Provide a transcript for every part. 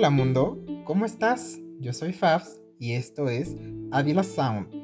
Hola mundo, ¿cómo estás? Yo soy Fabs y esto es Avila Sound.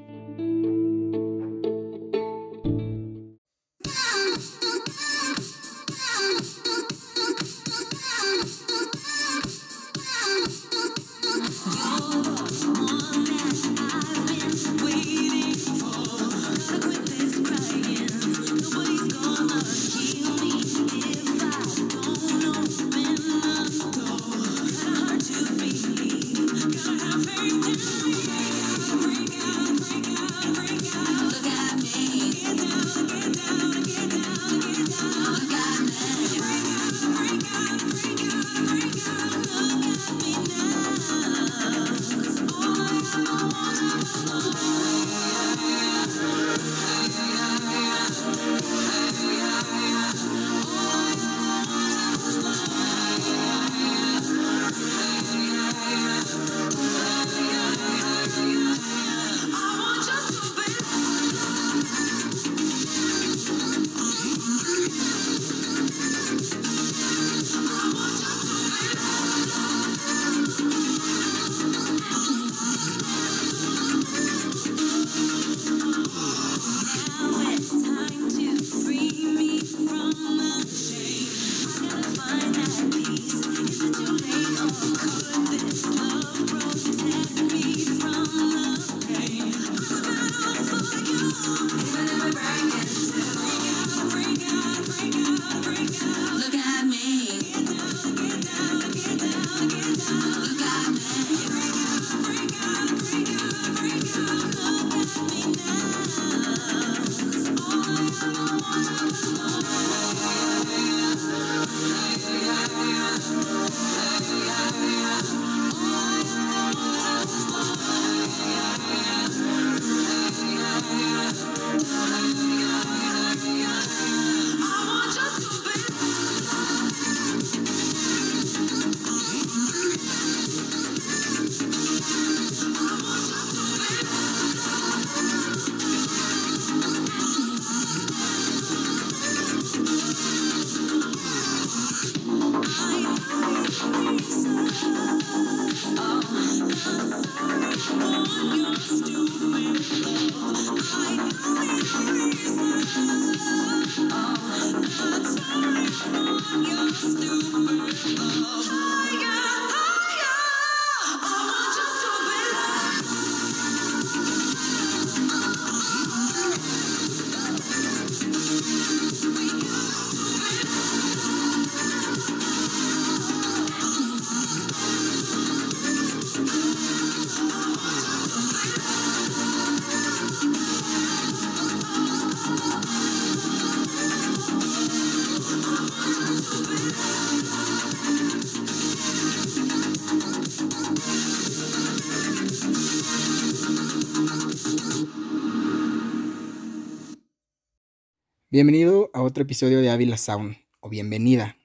Bienvenido a otro episodio de Ávila Sound, o bienvenida,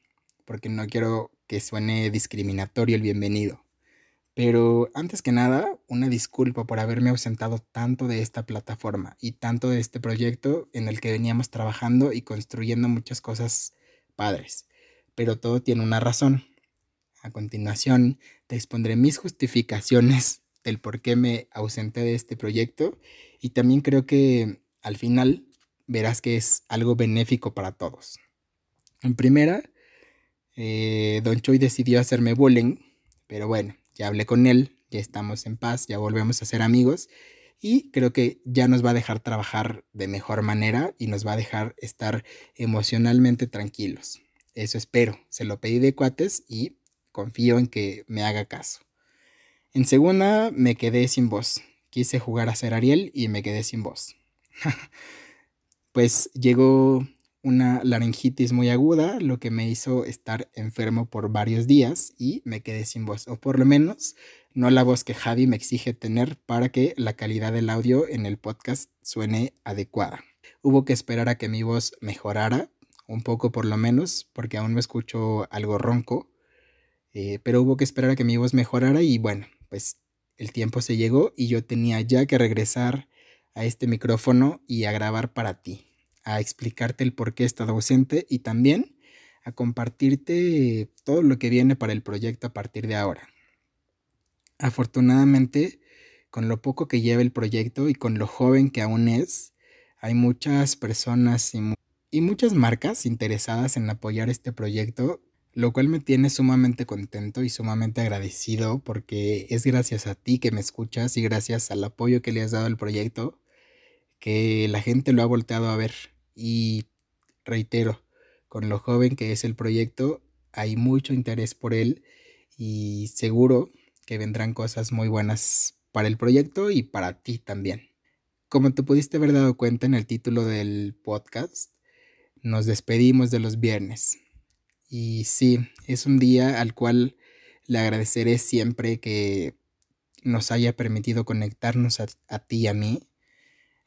porque no quiero que suene discriminatorio el bienvenido. Pero antes que nada, una disculpa por haberme ausentado tanto de esta plataforma y tanto de este proyecto en el que veníamos trabajando y construyendo muchas cosas padres. Pero todo tiene una razón. A continuación, te expondré mis justificaciones del por qué me ausenté de este proyecto y también creo que al final verás que es algo benéfico para todos. En primera, eh, Don Choi decidió hacerme bullying, pero bueno, ya hablé con él, ya estamos en paz, ya volvemos a ser amigos y creo que ya nos va a dejar trabajar de mejor manera y nos va a dejar estar emocionalmente tranquilos. Eso espero, se lo pedí de cuates y confío en que me haga caso. En segunda, me quedé sin voz. Quise jugar a ser Ariel y me quedé sin voz. pues llegó una laringitis muy aguda, lo que me hizo estar enfermo por varios días y me quedé sin voz, o por lo menos no la voz que Javi me exige tener para que la calidad del audio en el podcast suene adecuada. Hubo que esperar a que mi voz mejorara, un poco por lo menos, porque aún me escucho algo ronco, eh, pero hubo que esperar a que mi voz mejorara y bueno, pues el tiempo se llegó y yo tenía ya que regresar a este micrófono y a grabar para ti, a explicarte el por qué he estado ausente y también a compartirte todo lo que viene para el proyecto a partir de ahora. Afortunadamente, con lo poco que lleva el proyecto y con lo joven que aún es, hay muchas personas y, y muchas marcas interesadas en apoyar este proyecto, lo cual me tiene sumamente contento y sumamente agradecido porque es gracias a ti que me escuchas y gracias al apoyo que le has dado al proyecto que la gente lo ha volteado a ver. Y reitero, con lo joven que es el proyecto, hay mucho interés por él y seguro que vendrán cosas muy buenas para el proyecto y para ti también. Como te pudiste haber dado cuenta en el título del podcast, nos despedimos de los viernes. Y sí, es un día al cual le agradeceré siempre que nos haya permitido conectarnos a, ti y a mí.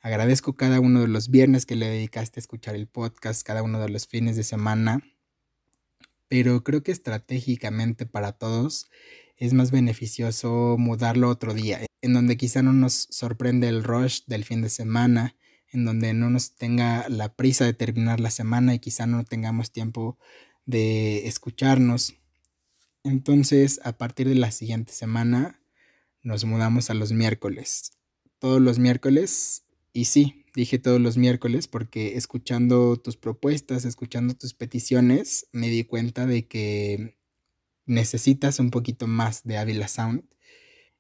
Agradezco cada uno de los viernes que le dedicaste a escuchar el podcast, cada uno de los fines de semana, pero creo que estratégicamente para todos es más beneficioso mudarlo otro día, en donde quizá no nos sorprende el rush del fin de semana, en donde no nos tenga la prisa de terminar la semana y quizá no tengamos tiempo de escucharnos. Entonces, a partir de la siguiente semana, nos mudamos a los miércoles. Todos los miércoles y sí, dije todos los miércoles porque escuchando tus propuestas, escuchando tus peticiones, me di cuenta de que necesitas un poquito más de Avila Sound.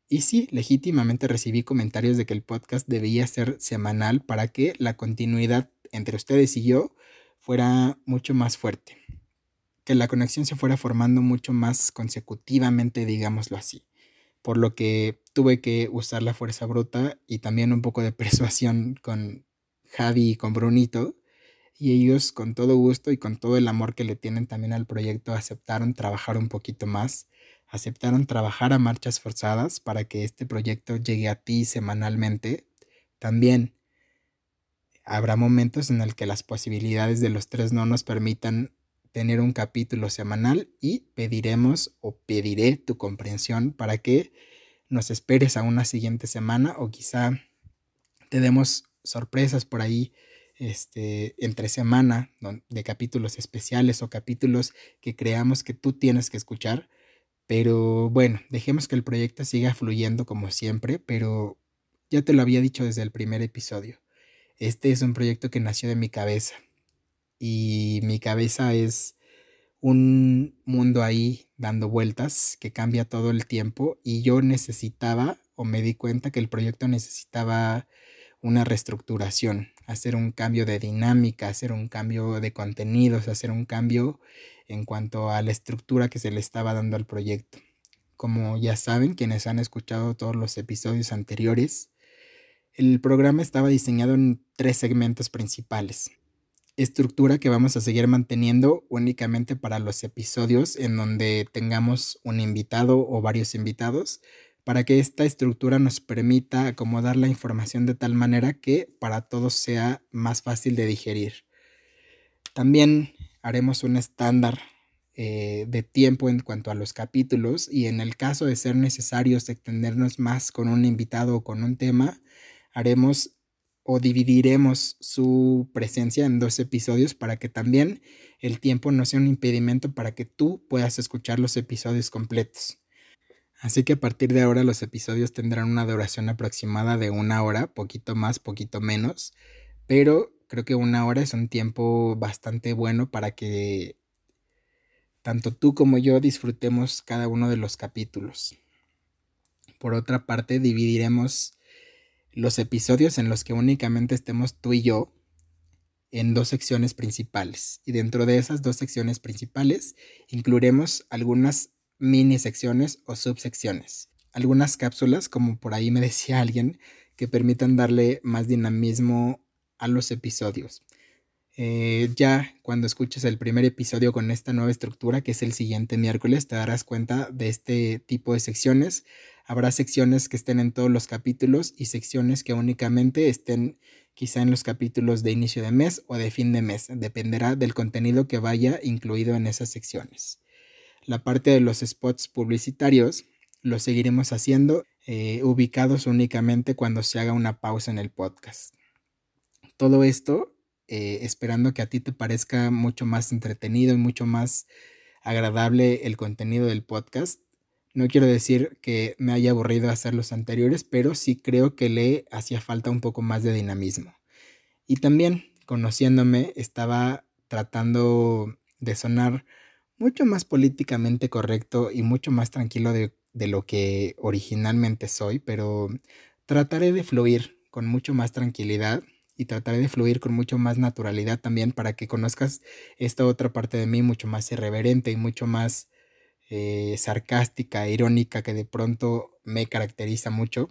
Y sí, legítimamente recibí comentarios de que el podcast debía ser semanal para que la continuidad entre ustedes y yo fuera mucho más fuerte. Que la conexión se fuera formando mucho más consecutivamente, digámoslo así por lo que tuve que usar la fuerza bruta y también un poco de persuasión con Javi y con Brunito. Y ellos con todo gusto y con todo el amor que le tienen también al proyecto aceptaron trabajar un poquito más, aceptaron trabajar a marchas forzadas para que este proyecto llegue a ti semanalmente. También habrá momentos en el que las posibilidades de los tres no nos permitan tener un capítulo semanal y pediremos o pediré tu comprensión para que nos esperes a una siguiente semana o quizá te demos sorpresas por ahí este, entre semana de capítulos especiales o capítulos que creamos que tú tienes que escuchar. Pero bueno, dejemos que el proyecto siga fluyendo como siempre, pero ya te lo había dicho desde el primer episodio. Este es un proyecto que nació de mi cabeza y mi cabeza es un mundo ahí dando vueltas que cambia todo el tiempo y yo necesitaba o me di cuenta que el proyecto necesitaba una reestructuración, hacer un cambio de dinámica, hacer un cambio de contenidos, hacer un cambio en cuanto a la estructura que se le estaba dando al proyecto. Como ya saben, quienes han escuchado todos los episodios anteriores, el programa estaba diseñado en tres segmentos principales estructura que vamos a seguir manteniendo únicamente para los episodios en donde tengamos un invitado o varios invitados, para que esta estructura nos permita acomodar la información de tal manera que para todos sea más fácil de digerir. También haremos un estándar eh, de tiempo en cuanto a los capítulos y en el caso de ser necesario extendernos más con un invitado o con un tema, haremos o dividiremos su presencia en dos episodios para que también el tiempo no sea un impedimento para que tú puedas escuchar los episodios completos. Así que a partir de ahora los episodios tendrán una duración aproximada de una hora, poquito más, poquito menos, pero creo que una hora es un tiempo bastante bueno para que tanto tú como yo disfrutemos cada uno de los capítulos. Por otra parte, dividiremos los episodios en los que únicamente estemos tú y yo en dos secciones principales. Y dentro de esas dos secciones principales incluiremos algunas mini secciones o subsecciones. Algunas cápsulas, como por ahí me decía alguien, que permitan darle más dinamismo a los episodios. Eh, ya cuando escuches el primer episodio con esta nueva estructura, que es el siguiente miércoles, te darás cuenta de este tipo de secciones. Habrá secciones que estén en todos los capítulos y secciones que únicamente estén quizá en los capítulos de inicio de mes o de fin de mes. Dependerá del contenido que vaya incluido en esas secciones. La parte de los spots publicitarios lo seguiremos haciendo eh, ubicados únicamente cuando se haga una pausa en el podcast. Todo esto eh, esperando que a ti te parezca mucho más entretenido y mucho más agradable el contenido del podcast. No quiero decir que me haya aburrido hacer los anteriores, pero sí creo que le hacía falta un poco más de dinamismo. Y también, conociéndome, estaba tratando de sonar mucho más políticamente correcto y mucho más tranquilo de, de lo que originalmente soy, pero trataré de fluir con mucho más tranquilidad y trataré de fluir con mucho más naturalidad también para que conozcas esta otra parte de mí mucho más irreverente y mucho más eh, sarcástica, irónica que de pronto me caracteriza mucho.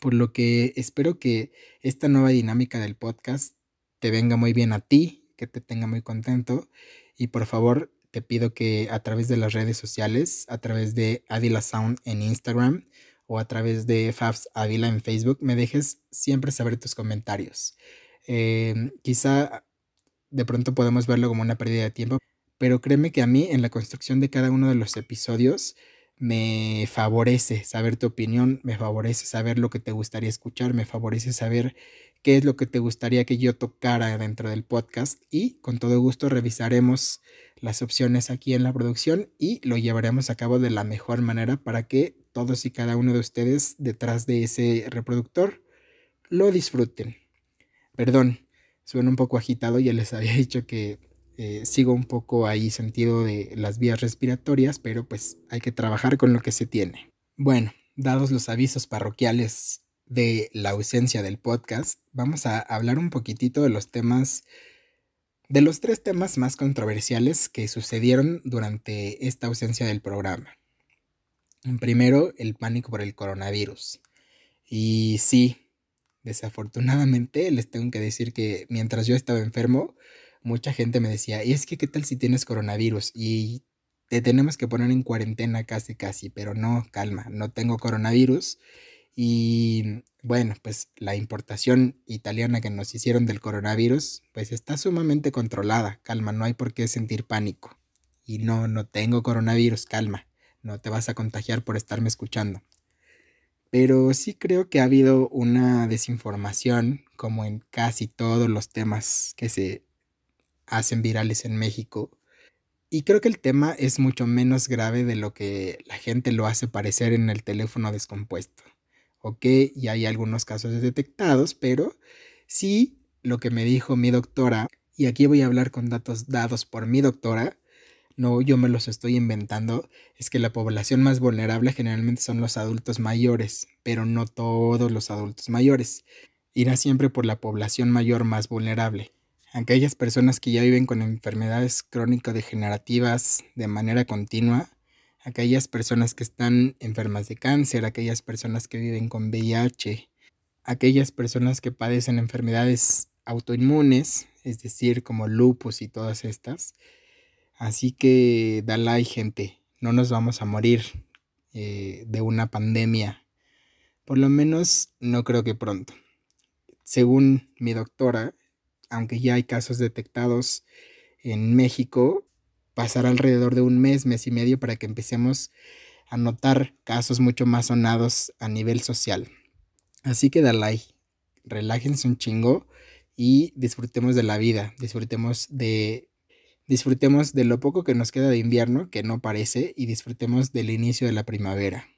Por lo que espero que esta nueva dinámica del podcast te venga muy bien a ti, que te tenga muy contento y por favor te pido que a través de las redes sociales, a través de Adila Sound en Instagram o a través de Fabs Avila en Facebook, me dejes siempre saber tus comentarios. Em, quizá de pronto podemos verlo como una pérdida de tiempo, pero créeme que a mí en la construcción de cada uno de los episodios me favorece saber tu opinión, me favorece saber lo que te gustaría escuchar, me favorece saber qué es lo que te gustaría que yo tocara dentro del podcast y con todo gusto revisaremos las opciones aquí en la producción y lo llevaremos a cabo de la mejor manera para que todos y cada uno de ustedes detrás de ese reproductor lo disfruten. Perdón, suena un poco agitado, ya les había dicho que eh, sigo un poco ahí sentido de las vías respiratorias, pero pues hay que trabajar con lo que se tiene. Bueno, dados los avisos parroquiales de la ausencia del podcast, vamos a hablar un poquitito de los temas, de los tres temas más controversiales que sucedieron durante esta ausencia del programa. Primero, el pánico por el coronavirus. Y sí, desafortunadamente les tengo que decir que mientras yo estaba enfermo, mucha gente me decía, y es que, ¿qué tal si tienes coronavirus? Y te tenemos que poner en cuarentena casi, casi, pero no, calma, no tengo coronavirus. Y bueno, pues la importación italiana que nos hicieron del coronavirus, pues está sumamente controlada, calma, no hay por qué sentir pánico. Y no, no tengo coronavirus, calma, no te vas a contagiar por estarme escuchando. Pero sí creo que ha habido una desinformación, como en casi todos los temas que se hacen virales en México. Y creo que el tema es mucho menos grave de lo que la gente lo hace parecer en el teléfono descompuesto. Ok, y hay algunos casos detectados, pero sí lo que me dijo mi doctora, y aquí voy a hablar con datos dados por mi doctora, no yo me los estoy inventando, es que la población más vulnerable generalmente son los adultos mayores, pero no todos los adultos mayores. Irá siempre por la población mayor más vulnerable aquellas personas que ya viven con enfermedades crónico-degenerativas de manera continua, aquellas personas que están enfermas de cáncer, aquellas personas que viven con VIH, aquellas personas que padecen enfermedades autoinmunes, es decir, como lupus y todas estas. Así que dale gente, no nos vamos a morir eh, de una pandemia. Por lo menos no creo que pronto. Según mi doctora, aunque ya hay casos detectados en México, pasará alrededor de un mes, mes y medio para que empecemos a notar casos mucho más sonados a nivel social. Así que Dalai, relájense un chingo y disfrutemos de la vida, disfrutemos de disfrutemos de lo poco que nos queda de invierno, que no parece, y disfrutemos del inicio de la primavera.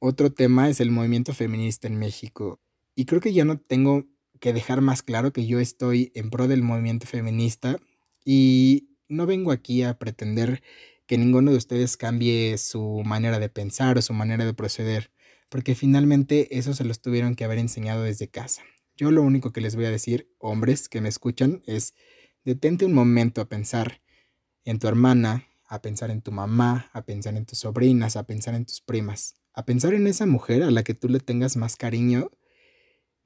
Otro tema es el movimiento feminista en México. Y creo que ya no tengo que dejar más claro que yo estoy en pro del movimiento feminista y no vengo aquí a pretender que ninguno de ustedes cambie su manera de pensar o su manera de proceder, porque finalmente eso se los tuvieron que haber enseñado desde casa. Yo lo único que les voy a decir, hombres que me escuchan, es detente un momento a pensar en tu hermana, a pensar en tu mamá, a pensar en tus sobrinas, a pensar en tus primas, a pensar en esa mujer a la que tú le tengas más cariño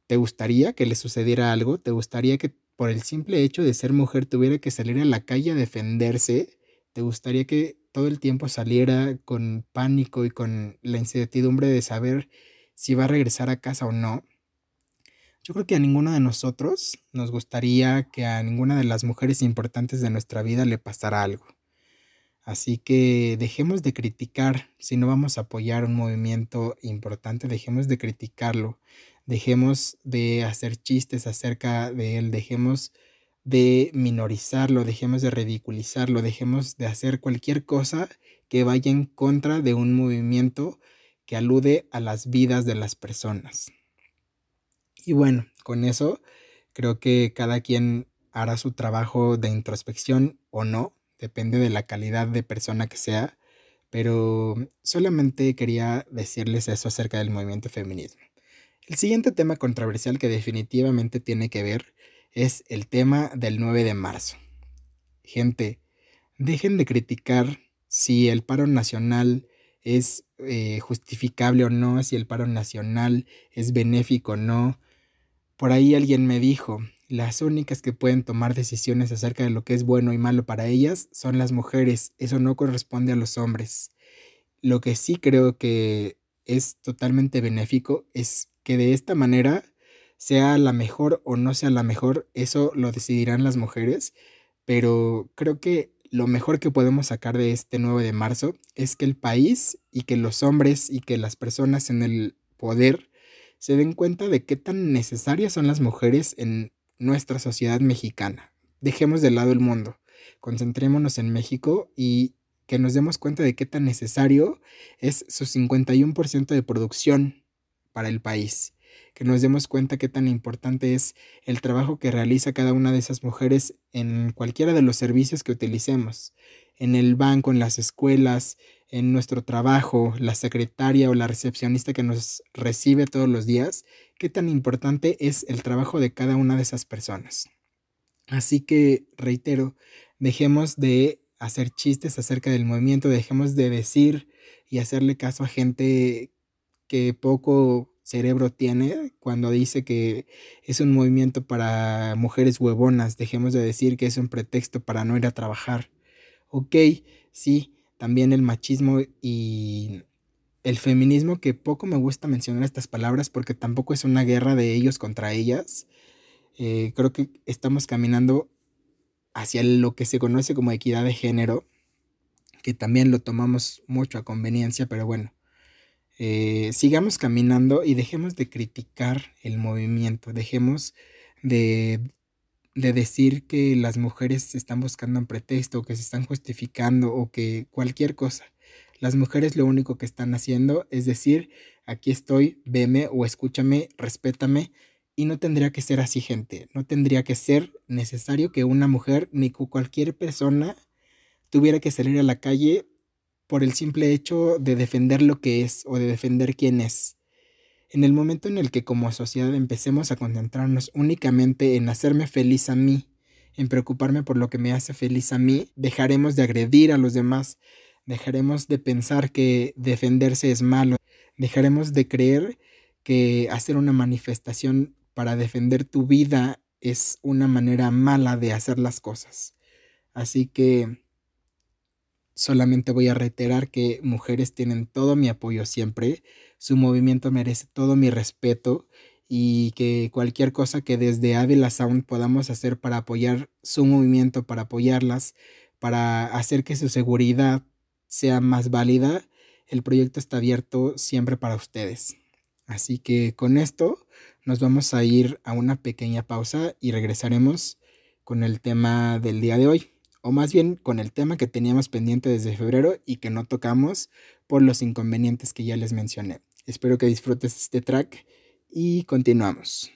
¿Te gustaría que le sucediera algo? ¿Te gustaría que por el simple hecho de ser mujer tuviera que salir a la calle a defenderse? ¿Te gustaría que todo el tiempo saliera con pánico y con la incertidumbre de saber si va a regresar a casa o no? Yo creo que a ninguno de nosotros nos gustaría que a ninguna de las mujeres importantes de nuestra vida le pasara algo. Así que dejemos de criticar, si no vamos a apoyar un movimiento importante, dejemos de criticarlo, dejemos de hacer chistes acerca de él, dejemos de minorizarlo, dejemos de ridiculizarlo, dejemos de hacer cualquier cosa que vaya en contra de un movimiento que alude a las vidas de las personas. Y bueno, con eso creo que cada quien hará su trabajo de introspección o no, depende de la calidad de persona que sea, pero solamente quería decirles eso acerca del movimiento feminismo. El siguiente tema controversial que definitivamente tiene que ver es el tema del 9 de marzo. Gente, dejen de criticar si el paro nacional es eh, justificable o no, si el paro nacional es benéfico o no. Por ahí alguien me dijo, las únicas que pueden tomar decisiones acerca de lo que es bueno y malo para ellas son las mujeres. Eso no corresponde a los hombres. Lo que sí creo que es totalmente benéfico es que de esta manera, sea la mejor o no sea la mejor, eso lo decidirán las mujeres. Pero creo que lo mejor que podemos sacar de este 9 de marzo es que el país y que los hombres y que las personas en el poder se den cuenta de qué tan necesarias son las mujeres en nuestra sociedad mexicana. Dejemos de lado el mundo, concentrémonos en México y que nos demos cuenta de qué tan necesario es su 51% de producción para el país. Que nos demos cuenta qué tan importante es el trabajo que realiza cada una de esas mujeres en cualquiera de los servicios que utilicemos, en el banco, en las escuelas, en nuestro trabajo, la secretaria o la recepcionista que nos recibe todos los días, qué tan importante es el trabajo de cada una de esas personas. Así que, reitero, dejemos de hacer chistes acerca del movimiento, dejemos de decir y hacerle caso a gente que poco cerebro tiene cuando dice que es un movimiento para mujeres huevonas, dejemos de decir que es un pretexto para no ir a trabajar. Ok, sí, también el machismo y el feminismo, que poco me gusta mencionar estas palabras porque tampoco es una guerra de ellos contra ellas. Eh, creo que estamos caminando hacia lo que se conoce como equidad de género, que también lo tomamos mucho a conveniencia, pero bueno, eh, sigamos caminando y dejemos de criticar el movimiento, dejemos de, de decir que las mujeres están buscando un pretexto, que se están justificando o que cualquier cosa. Las mujeres lo único que están haciendo es decir, aquí estoy, veme o escúchame, respétame. Y no tendría que ser así, gente. No tendría que ser necesario que una mujer ni cualquier persona tuviera que salir a la calle por el simple hecho de defender lo que es o de defender quién es. En el momento en el que como sociedad empecemos a concentrarnos únicamente en hacerme feliz a mí, en preocuparme por lo que me hace feliz a mí, dejaremos de agredir a los demás, Dejaremos de pensar que defenderse es malo. Dejaremos de creer que hacer una manifestación para defender tu vida es una manera mala de hacer las cosas. Así que solamente voy a reiterar que mujeres tienen todo mi apoyo siempre, su movimiento merece todo mi respeto y que cualquier cosa que desde Ávila Sound podamos hacer para apoyar su movimiento, para apoyarlas, para hacer que su seguridad sea más válida, el proyecto está abierto siempre para ustedes. Así que con esto nos vamos a ir a una pequeña pausa y regresaremos con el tema del día de hoy, o más bien con el tema que teníamos pendiente desde febrero y que no tocamos por los inconvenientes que ya les mencioné. Espero que disfrutes este track y continuamos.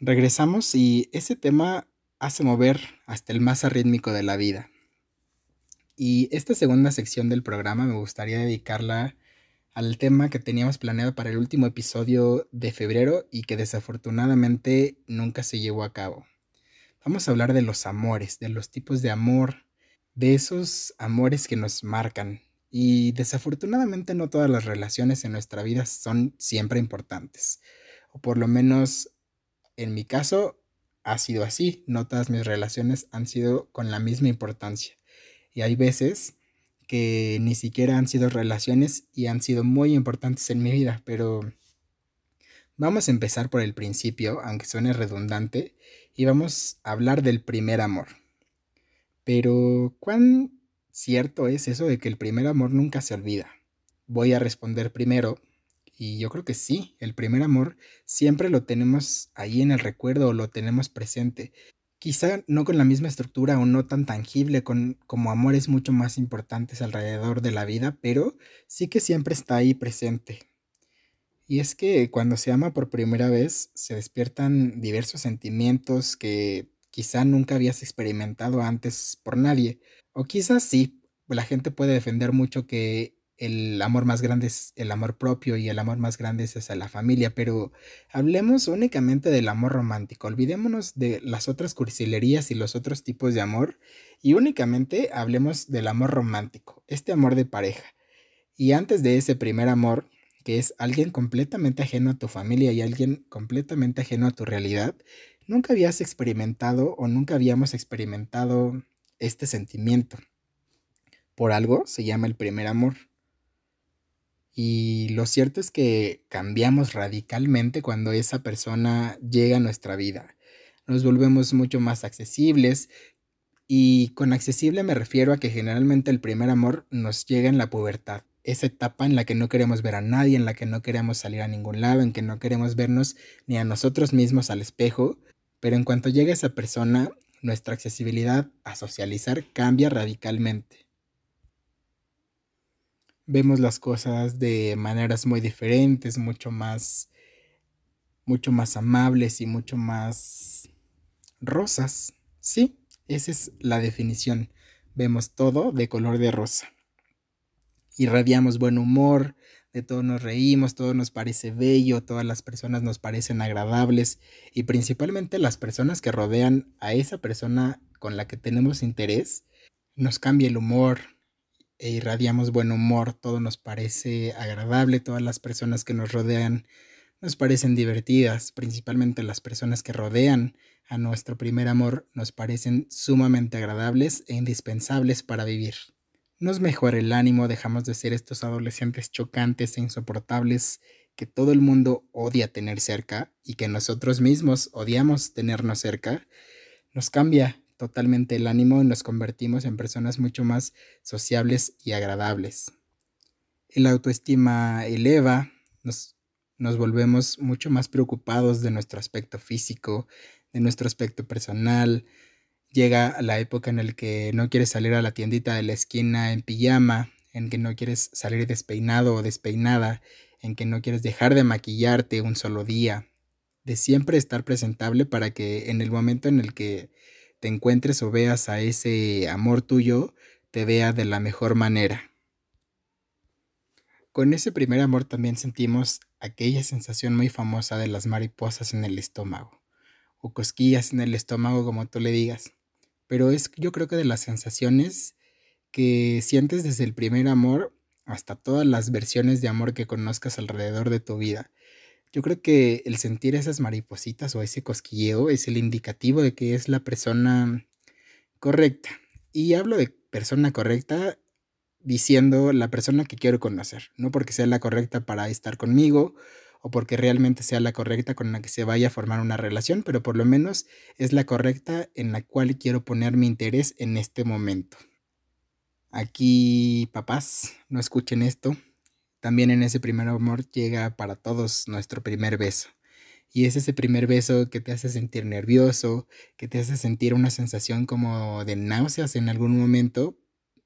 Regresamos y ese tema hace mover hasta el más arrítmico de la vida. Y esta segunda sección del programa me gustaría dedicarla al tema que teníamos planeado para el último episodio de febrero y que desafortunadamente nunca se llevó a cabo. Vamos a hablar de los amores, de los tipos de amor, de esos amores que nos marcan. Y desafortunadamente no todas las relaciones en nuestra vida son siempre importantes. O por lo menos en mi caso ha sido así. No todas mis relaciones han sido con la misma importancia. Y hay veces que ni siquiera han sido relaciones y han sido muy importantes en mi vida, pero vamos a empezar por el principio, aunque suene redundante, y vamos a hablar del primer amor. Pero, ¿cuán cierto es eso de que el primer amor nunca se olvida? Voy a responder primero, y yo creo que sí, el primer amor siempre lo tenemos ahí en el recuerdo, lo tenemos presente, Quizá no con la misma estructura o no tan tangible con, como amores mucho más importantes alrededor de la vida, pero sí que siempre está ahí presente. Y es que cuando se ama por primera vez se despiertan diversos sentimientos que quizá nunca habías experimentado antes por nadie. O quizás sí, la gente puede defender mucho que el amor más grande es el amor propio y el amor más grande es hacia la familia, pero hablemos únicamente del amor romántico, olvidémonos de las otras cursilerías y los otros tipos de amor y únicamente hablemos del amor romántico, este amor de pareja. Y antes de ese primer amor, que es alguien completamente ajeno a tu familia y alguien completamente ajeno a tu realidad, nunca habías experimentado o nunca habíamos experimentado este sentimiento. Por algo se llama el primer amor. Y lo cierto es que cambiamos radicalmente cuando esa persona llega a nuestra vida. Nos volvemos mucho más accesibles y con accesible me refiero a que generalmente el primer amor nos llega en la pubertad. Esa etapa en la que no queremos ver a nadie, en la que no queremos salir a ningún lado, en que no queremos vernos ni a nosotros mismos al espejo. Pero en cuanto llega esa persona, nuestra accesibilidad a socializar cambia radicalmente vemos las cosas de maneras muy diferentes, mucho más, mucho más amables y mucho más rosas. Sí, esa es la definición. Vemos todo de color de rosa. Irradiamos buen humor, de todo nos reímos, todo nos parece bello, todas las personas nos parecen agradables y principalmente las personas que rodean a esa persona con la que tenemos interés, nos cambia el humor, e irradiamos buen humor, todo nos parece agradable, todas las personas que nos rodean nos parecen divertidas, principalmente las personas que rodean a nuestro primer amor nos parecen sumamente agradables e indispensables para vivir. Nos mejora el ánimo, dejamos de ser estos adolescentes chocantes e insoportables que todo el mundo odia tener cerca y que nosotros mismos odiamos tenernos cerca. Nos cambia totalmente el ánimo y nos convertimos en personas mucho más sociables y agradables. El autoestima eleva, nos, nos volvemos mucho más preocupados de nuestro aspecto físico, de nuestro aspecto personal. Llega la época en la que no quieres salir a la tiendita de la esquina en pijama, en que no quieres salir despeinado o despeinada, en que no quieres dejar de maquillarte un solo día, de siempre estar presentable para que en el momento en el que te encuentres o veas a ese amor tuyo, te vea de la mejor manera. Con ese primer amor también sentimos aquella sensación muy famosa de las mariposas en el estómago, o cosquillas en el estómago como tú le digas. Pero es yo creo que de las sensaciones que sientes desde el primer amor hasta todas las versiones de amor que conozcas alrededor de tu vida. Yo creo que el sentir esas maripositas o ese cosquilleo es el indicativo de que es la persona correcta. Y hablo de persona correcta diciendo la persona que quiero conocer, no porque sea la correcta para estar conmigo o porque realmente sea la correcta con la que se vaya a formar una relación, pero por lo menos es la correcta en la cual quiero poner mi interés en este momento. Aquí, papás, no escuchen esto, también en ese primer amor llega para todos nuestro primer beso. Y es ese primer beso que te hace sentir nervioso, que te hace sentir una sensación como de náuseas en algún momento,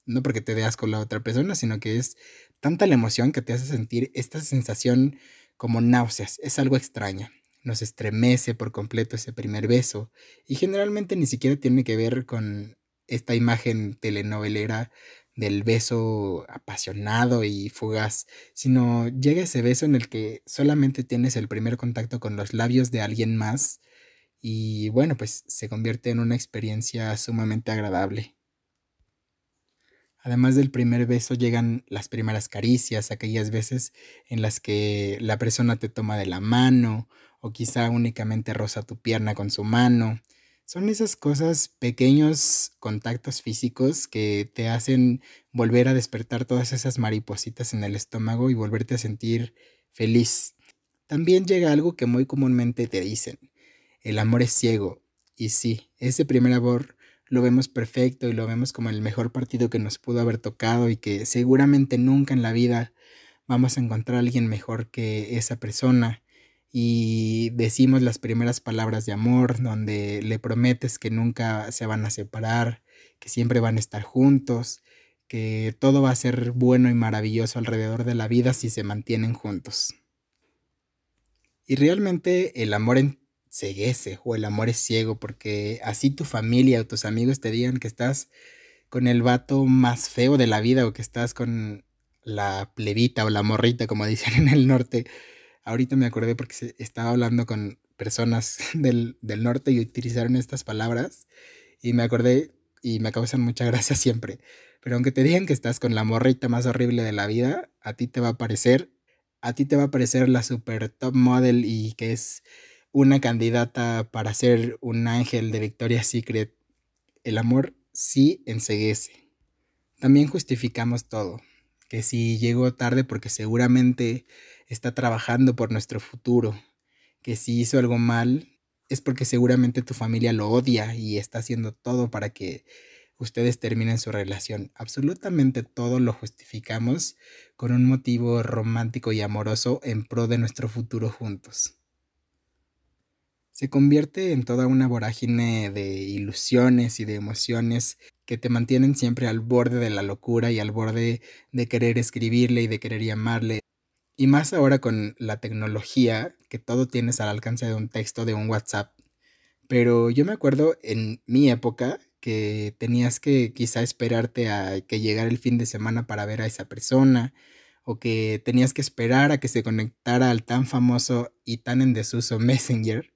no porque te veas con la otra persona, sino que es tanta la emoción que te hace sentir esta sensación como náuseas, es algo extraño. nos estremece por completo ese primer beso y generalmente ni siquiera tiene que ver con esta imagen telenovelera del beso apasionado y fugaz, sino llega ese beso en el que solamente tienes el primer contacto con los labios de alguien más y bueno, pues se convierte en una experiencia sumamente agradable. Además del primer beso llegan las primeras caricias, aquellas veces en las que la persona te toma de la mano o quizá únicamente roza tu pierna con su mano. Son esas cosas, pequeños contactos físicos que te hacen volver a despertar todas esas maripositas en el estómago y volverte a sentir feliz. También llega algo que muy comúnmente te dicen, el amor es ciego. Y sí, ese primer amor lo vemos perfecto y lo vemos como el mejor partido que nos pudo haber tocado y que seguramente nunca en la vida vamos a encontrar a alguien mejor que esa persona. Y decimos las primeras palabras de amor, donde le prometes que nunca se van a separar, que siempre van a estar juntos, que todo va a ser bueno y maravilloso alrededor de la vida si se mantienen juntos. Y realmente el amor en ceguece o el amor es ciego, porque así tu familia o tus amigos te digan que estás con el vato más feo de la vida o que estás con la plebita o la morrita, como dicen en el norte. Ahorita me acordé porque estaba hablando con personas del, del norte y utilizaron estas palabras y me acordé y me causan mucha gracia siempre. Pero aunque te digan que estás con la morrita más horrible de la vida, a ti te va a parecer, a ti te va a parecer la super top model y que es una candidata para ser un ángel de Victoria's Secret, el amor sí enseguece. También justificamos todo, que si llegó tarde porque seguramente está trabajando por nuestro futuro, que si hizo algo mal es porque seguramente tu familia lo odia y está haciendo todo para que ustedes terminen su relación. Absolutamente todo lo justificamos con un motivo romántico y amoroso en pro de nuestro futuro juntos se convierte en toda una vorágine de ilusiones y de emociones que te mantienen siempre al borde de la locura y al borde de querer escribirle y de querer llamarle. Y más ahora con la tecnología, que todo tienes al alcance de un texto, de un WhatsApp. Pero yo me acuerdo en mi época que tenías que quizá esperarte a que llegara el fin de semana para ver a esa persona, o que tenías que esperar a que se conectara al tan famoso y tan en desuso Messenger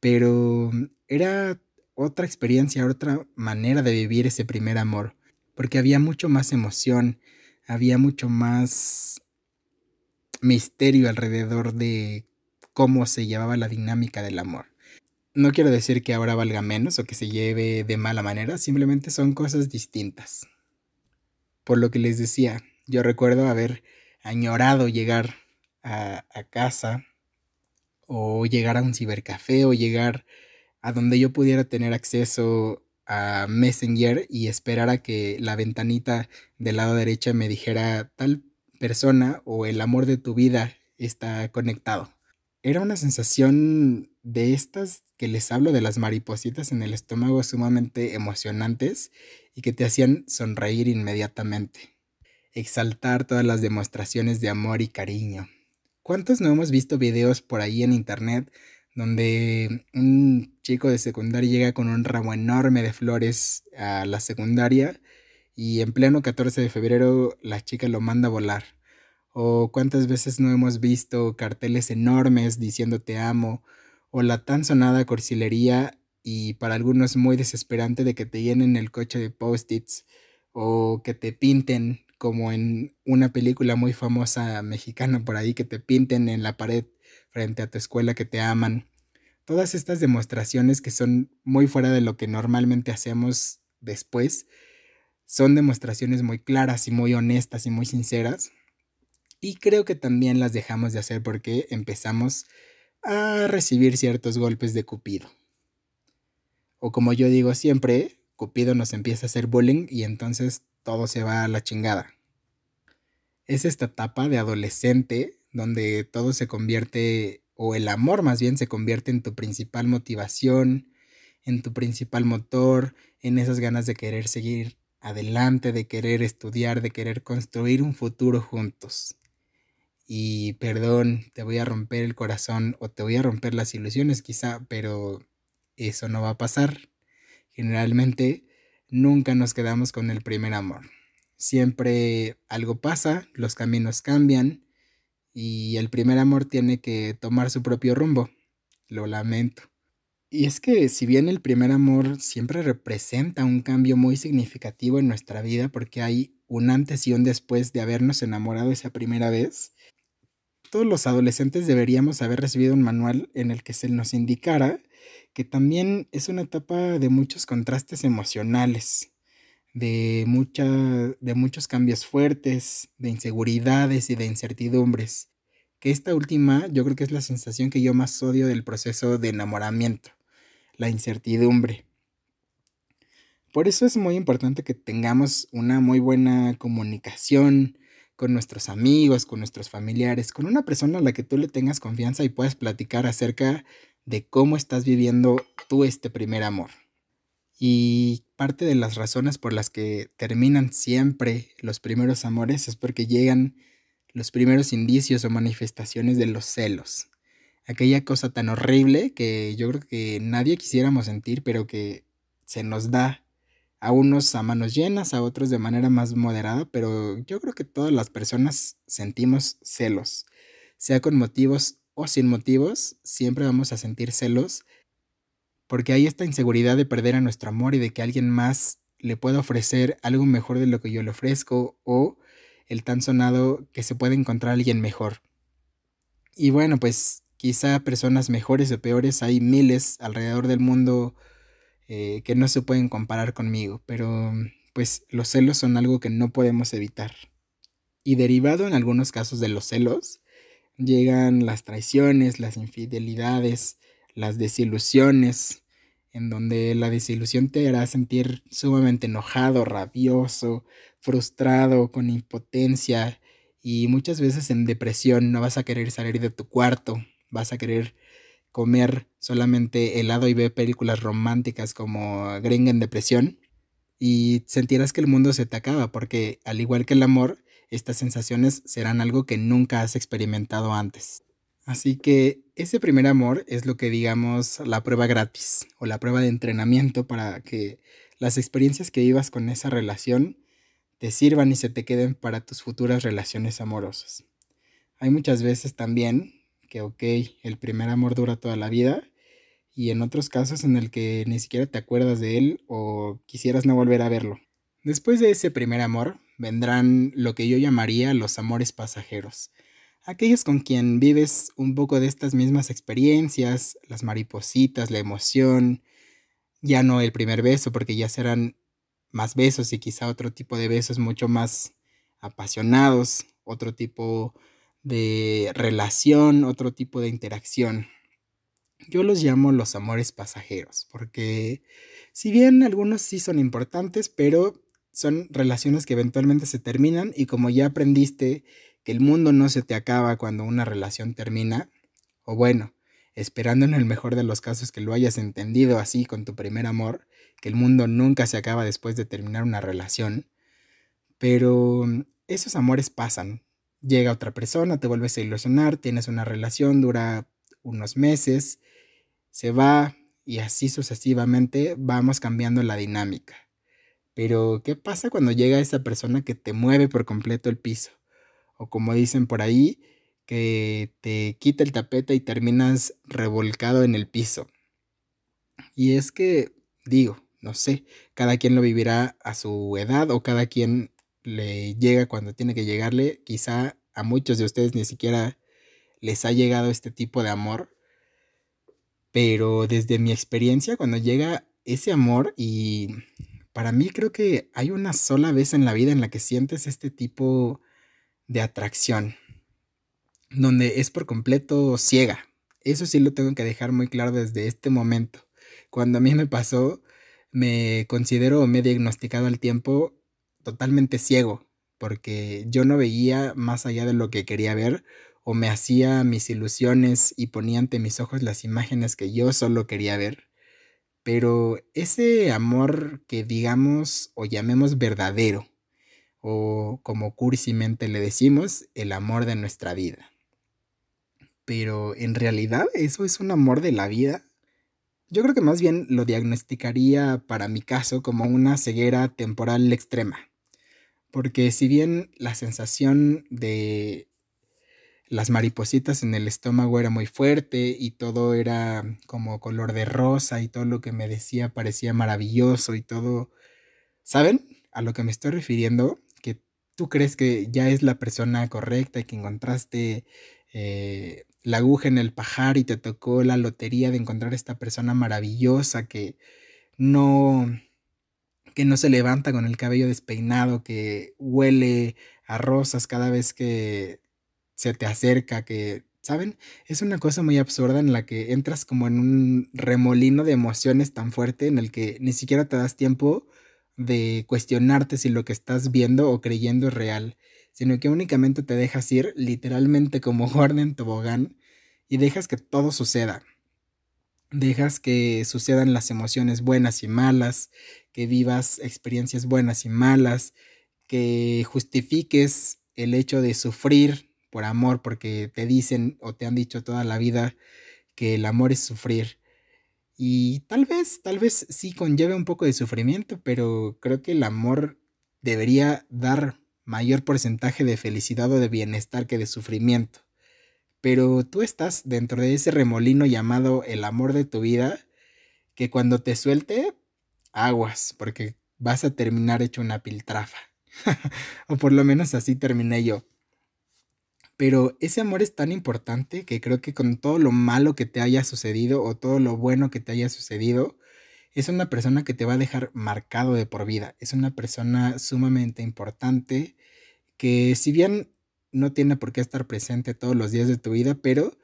pero era otra experiencia, otra manera de vivir ese primer amor, porque había mucho más emoción, había mucho más misterio alrededor de cómo se llevaba la dinámica del amor. No quiero decir que ahora valga menos o que se lleve de mala manera, simplemente son cosas distintas. Por lo que les decía, yo recuerdo haber añorado llegar a, a casa o llegar a un cibercafé o llegar a donde yo pudiera tener acceso a Messenger y esperar a que la ventanita del lado derecha me dijera tal persona o el amor de tu vida está conectado. Era una sensación de estas que les hablo de las maripositas en el estómago sumamente emocionantes y que te hacían sonreír inmediatamente. Exaltar todas las demostraciones de amor y cariño. ¿Cuántos no hemos visto videos por ahí en internet donde un chico de secundaria llega con un ramo enorme de flores a la secundaria y en pleno 14 de febrero la chica lo manda a volar? ¿O cuántas veces no hemos visto carteles enormes diciendo te amo? ¿O la tan sonada corsilería y para algunos muy desesperante de que te llenen el coche de post-its o que te pinten como en una película muy famosa mexicana por ahí que te pinten en la pared frente a tu escuela que te aman. Todas estas demostraciones que son muy fuera de lo que normalmente hacemos después, son demostraciones muy claras y muy honestas y muy sinceras. Y creo que también las dejamos de hacer porque empezamos a recibir ciertos golpes de Cupido. O como yo digo siempre, Cupido nos empieza a hacer bullying y entonces todo se va a la chingada. Es esta etapa de adolescente donde todo se convierte, o el amor más bien se convierte en tu principal motivación, en tu principal motor, en esas ganas de querer seguir adelante, de querer estudiar, de querer construir un futuro juntos. y perdón, te voy a romper el corazón o te voy a romper las ilusiones quizá, pero eso no va a pasar. Generalmente nunca nos quedamos con el primer amor. Siempre algo pasa, los caminos cambian y el primer amor tiene que tomar su propio rumbo. Lo lamento. Y es que si bien el primer amor siempre representa un cambio muy significativo en nuestra vida porque hay un antes y un después de habernos enamorado esa primera vez, todos los adolescentes deberíamos haber recibido un manual en el que se nos indicara que también es una etapa de muchos contrastes emocionales, de, de muchos cambios fuertes, de inseguridades y de incertidumbres. Que esta última yo creo que es la sensación que yo más odio del proceso de enamoramiento, la incertidumbre. Por eso es muy importante que tengamos una muy buena comunicación, con nuestros amigos, con nuestros familiares, con una persona a la que tú le tengas confianza y puedas platicar acerca de cómo estás viviendo tú este primer amor. Y parte de las razones por las que terminan siempre los primeros amores es porque llegan los primeros indicios o manifestaciones de los celos. Aquella cosa tan horrible que yo creo que nadie quisiéramos sentir, pero que se nos da a unos a manos llenas, a otros de manera más moderada, pero yo creo que todas las personas sentimos celos, sea con motivos o sin motivos, siempre vamos a sentir celos, porque hay esta inseguridad de perder a nuestro amor y de que alguien más le pueda ofrecer algo mejor de lo que yo le ofrezco, o el tan sonado que se puede encontrar alguien mejor. Y bueno, pues quizá personas mejores o peores hay miles alrededor del mundo eh, que no se pueden comparar conmigo, pero pues los celos son algo que no podemos evitar. Y derivado en algunos casos de los celos, llegan las traiciones, las infidelidades, las desilusiones, en donde la desilusión te hará sentir sumamente enojado, rabioso, frustrado, con impotencia y muchas veces en depresión no vas a querer salir de tu cuarto, vas a querer comer solamente helado y ver películas románticas como Gringa en Depresión y sentirás que el mundo se te acaba porque al igual que el amor, estas sensaciones serán algo que nunca has experimentado antes. Así que ese primer amor es lo que digamos la prueba gratis o la prueba de entrenamiento para que las experiencias que vivas con esa relación te sirvan y se te queden para tus futuras relaciones amorosas. Hay muchas veces también que, ok, el primer amor dura toda la vida, y en otros casos en el que ni siquiera te acuerdas de él o quisieras no volver a verlo. Después de ese primer amor, vendrán lo que yo llamaría los amores pasajeros. Aquellos con quien vives un poco de estas mismas experiencias, las maripositas, la emoción, ya no el primer beso, porque ya serán más besos y quizá otro tipo de besos mucho más apasionados, otro tipo de relación, otro tipo de interacción. Yo los llamo los amores pasajeros, porque si bien algunos sí son importantes, pero son relaciones que eventualmente se terminan y como ya aprendiste que el mundo no se te acaba cuando una relación termina, o bueno, esperando en el mejor de los casos que lo hayas entendido así con tu primer amor, que el mundo nunca se acaba después de terminar una relación, pero esos amores pasan, llega otra persona, te vuelves a ilusionar, tienes una relación, dura unos meses, se va y así sucesivamente vamos cambiando la dinámica. Pero, ¿qué pasa cuando llega esa persona que te mueve por completo el piso? O como dicen por ahí, que te quita el tapete y terminas revolcado en el piso. Y es que, digo, no sé, cada quien lo vivirá a su edad o cada quien le llega cuando tiene que llegarle. Quizá a muchos de ustedes ni siquiera les ha llegado este tipo de amor. Pero desde mi experiencia, cuando llega ese amor y para mí creo que hay una sola vez en la vida en la que sientes este tipo de atracción, donde es por completo ciega. Eso sí lo tengo que dejar muy claro desde este momento. Cuando a mí me pasó, me considero, me he diagnosticado al tiempo totalmente ciego, porque yo no veía más allá de lo que quería ver o me hacía mis ilusiones y ponía ante mis ojos las imágenes que yo solo quería ver. Pero ese amor que digamos o llamemos verdadero, o como cursimente le decimos, el amor de nuestra vida. Pero en realidad eso es un amor de la vida. Yo creo que más bien lo diagnosticaría para mi caso como una ceguera temporal extrema. Porque si bien la sensación de las maripositas en el estómago era muy fuerte y todo era como color de rosa y todo lo que me decía parecía maravilloso y todo, ¿saben? A lo que me estoy refiriendo, que tú crees que ya es la persona correcta y que encontraste eh, la aguja en el pajar y te tocó la lotería de encontrar esta persona maravillosa que no que no se levanta con el cabello despeinado, que huele a rosas cada vez que se te acerca, que, ¿saben? Es una cosa muy absurda en la que entras como en un remolino de emociones tan fuerte en el que ni siquiera te das tiempo de cuestionarte si lo que estás viendo o creyendo es real sino que únicamente te dejas ir literalmente como Gordon tobogán y dejas que todo suceda. Dejas que sucedan las emociones buenas y malas, que vivas experiencias buenas y malas, que justifiques el hecho de sufrir por amor, porque te dicen o te han dicho toda la vida que el amor es sufrir. Y tal vez, tal vez sí conlleve un poco de sufrimiento, pero creo que el amor debería dar mayor porcentaje de felicidad o de bienestar que de sufrimiento. Pero tú estás dentro de ese remolino llamado el amor de tu vida, que cuando te suelte, aguas, porque vas a terminar hecho una piltrafa. o por lo menos así terminé yo. Pero ese amor es tan importante que creo que con todo lo malo que te haya sucedido o todo lo bueno que te haya sucedido, es una persona que te va a dejar marcado de por vida. Es una persona sumamente importante que si bien no tiene por qué estar presente todos los días de tu vida, pero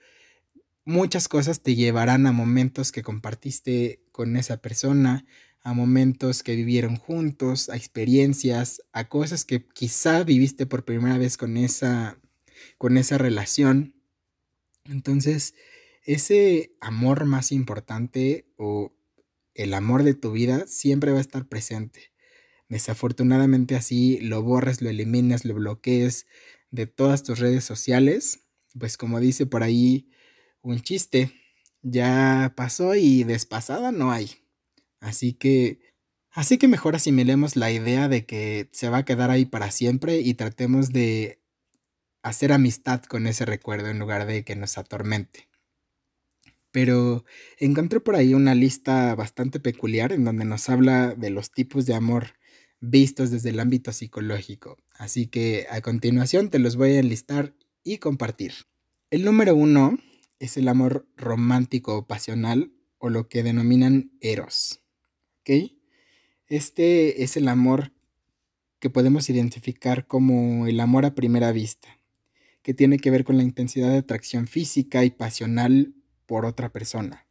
muchas cosas te llevarán a momentos que compartiste con esa persona, a momentos que vivieron juntos, a experiencias, a cosas que quizá viviste por primera vez con esa con esa relación. Entonces, ese amor más importante o el amor de tu vida siempre va a estar presente. Desafortunadamente así lo borras, lo eliminas, lo bloquees de todas tus redes sociales. Pues como dice por ahí un chiste, ya pasó y despasada no hay. Así que, así que mejor asimilemos la idea de que se va a quedar ahí para siempre y tratemos de hacer amistad con ese recuerdo en lugar de que nos atormente. Pero encontré por ahí una lista bastante peculiar en donde nos habla de los tipos de amor vistos desde el ámbito psicológico. Así que a continuación te los voy a enlistar y compartir. El número uno es el amor romántico o pasional o lo que denominan eros. ¿Ok? Este es el amor que podemos identificar como el amor a primera vista, que tiene que ver con la intensidad de atracción física y pasional por otra persona.